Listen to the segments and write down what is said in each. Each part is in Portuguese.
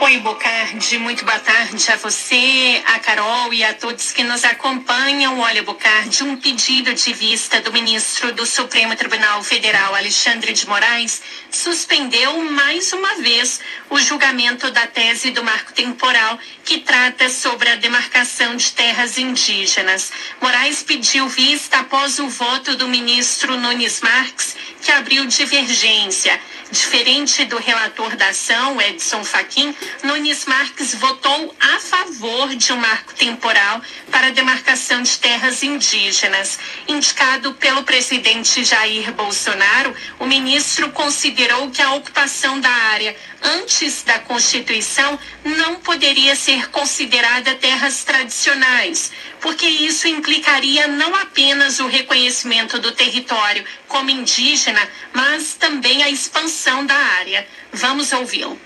Oi, Bocardi, muito boa tarde a você, a Carol e a todos que nos acompanham. Olha, Bocardi, um pedido de vista do ministro do Supremo Tribunal Federal, Alexandre de Moraes, suspendeu mais uma vez o julgamento da tese do marco temporal que trata sobre a demarcação de terras indígenas. Moraes pediu vista após o voto do ministro Nunes Marques, que abriu divergência. Diferente do relator da ação, Edson Fachin, Nunes Marques votou a favor de um marco temporal para a demarcação de terras indígenas. Indicado pelo presidente Jair Bolsonaro, o ministro considerou que a ocupação da área antes da Constituição não poderia ser considerada terras tradicionais, porque isso implicaria não apenas o reconhecimento do território como indígena, mas também a expansão da área. Vamos ouvi-lo.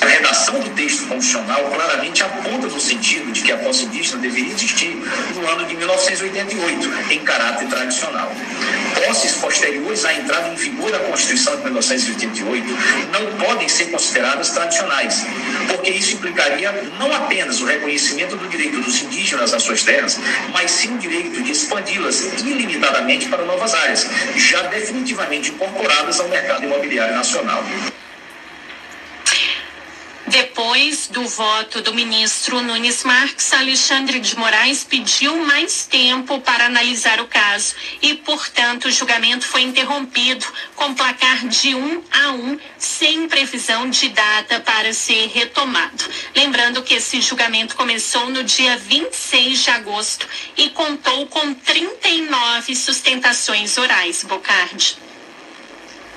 A redação do texto constitucional claramente indígena deveria existir no ano de 1988, em caráter tradicional. Posses posteriores à entrada em vigor da Constituição de 1988 não podem ser consideradas tradicionais, porque isso implicaria não apenas o reconhecimento do direito dos indígenas às suas terras, mas sim o direito de expandi-las ilimitadamente para novas áreas, já definitivamente incorporadas ao mercado imobiliário nacional. Depois do voto do ministro Nunes Marques, Alexandre de Moraes pediu mais tempo para analisar o caso e, portanto, o julgamento foi interrompido com placar de um a um, sem previsão de data para ser retomado. Lembrando que esse julgamento começou no dia 26 de agosto e contou com 39 sustentações orais. Bocardi.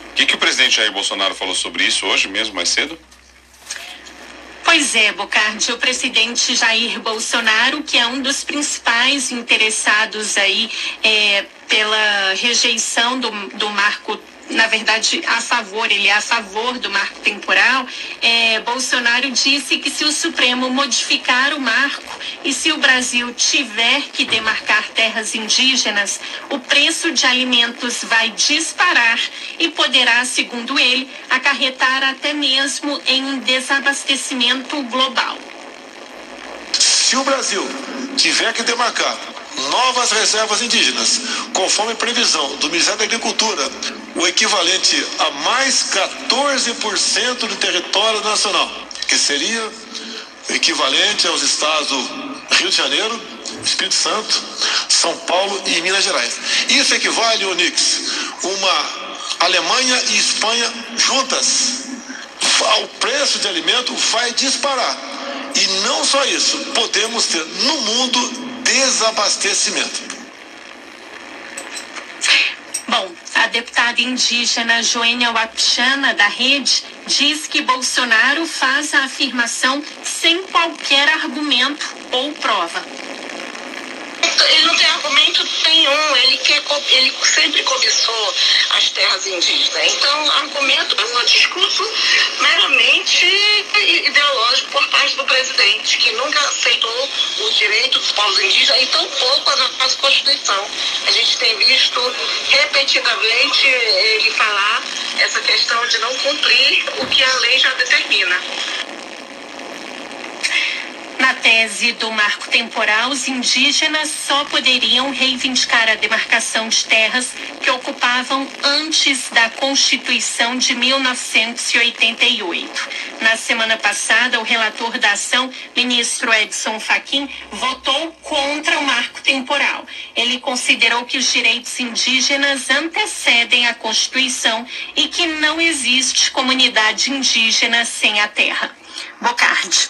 O que, que o presidente Jair Bolsonaro falou sobre isso hoje mesmo, mais cedo? Pois é, Bocardi, o presidente Jair Bolsonaro, que é um dos principais interessados aí é, pela rejeição do, do marco na verdade, a favor, ele é a favor do marco temporal, é, Bolsonaro disse que se o Supremo modificar o marco e se o Brasil tiver que demarcar terras indígenas, o preço de alimentos vai disparar e poderá, segundo ele, acarretar até mesmo em um desabastecimento global. Se o Brasil tiver que demarcar novas reservas indígenas, conforme previsão do Ministério da Agricultura, o equivalente a mais 14% do território nacional, que seria equivalente aos estados do Rio de Janeiro, Espírito Santo, São Paulo e Minas Gerais. Isso equivale, Onix, uma Alemanha e Espanha juntas. O preço de alimento vai disparar. E não só isso, podemos ter no mundo desabastecimento. Bom, a deputada indígena Joênia Wapichana, da Rede, diz que Bolsonaro faz a afirmação sem qualquer argumento ou prova ele não tem argumento nenhum, ele, quer, ele sempre cobiçou as terras indígenas. Então, argumento é um discurso presidente, que nunca aceitou o direito dos povos indígenas e tão pouco a nossa Constituição. A gente tem visto repetidamente ele falar essa questão de não cumprir o que a lei já determina. Na tese do marco temporal, os indígenas só poderiam reivindicar a demarcação de terras que ocupavam antes da Constituição de 1988. Na semana passada, o relator da ação, ministro Edson Fachin, votou contra o marco temporal. Ele considerou que os direitos indígenas antecedem a Constituição e que não existe comunidade indígena sem a terra. Bocardi.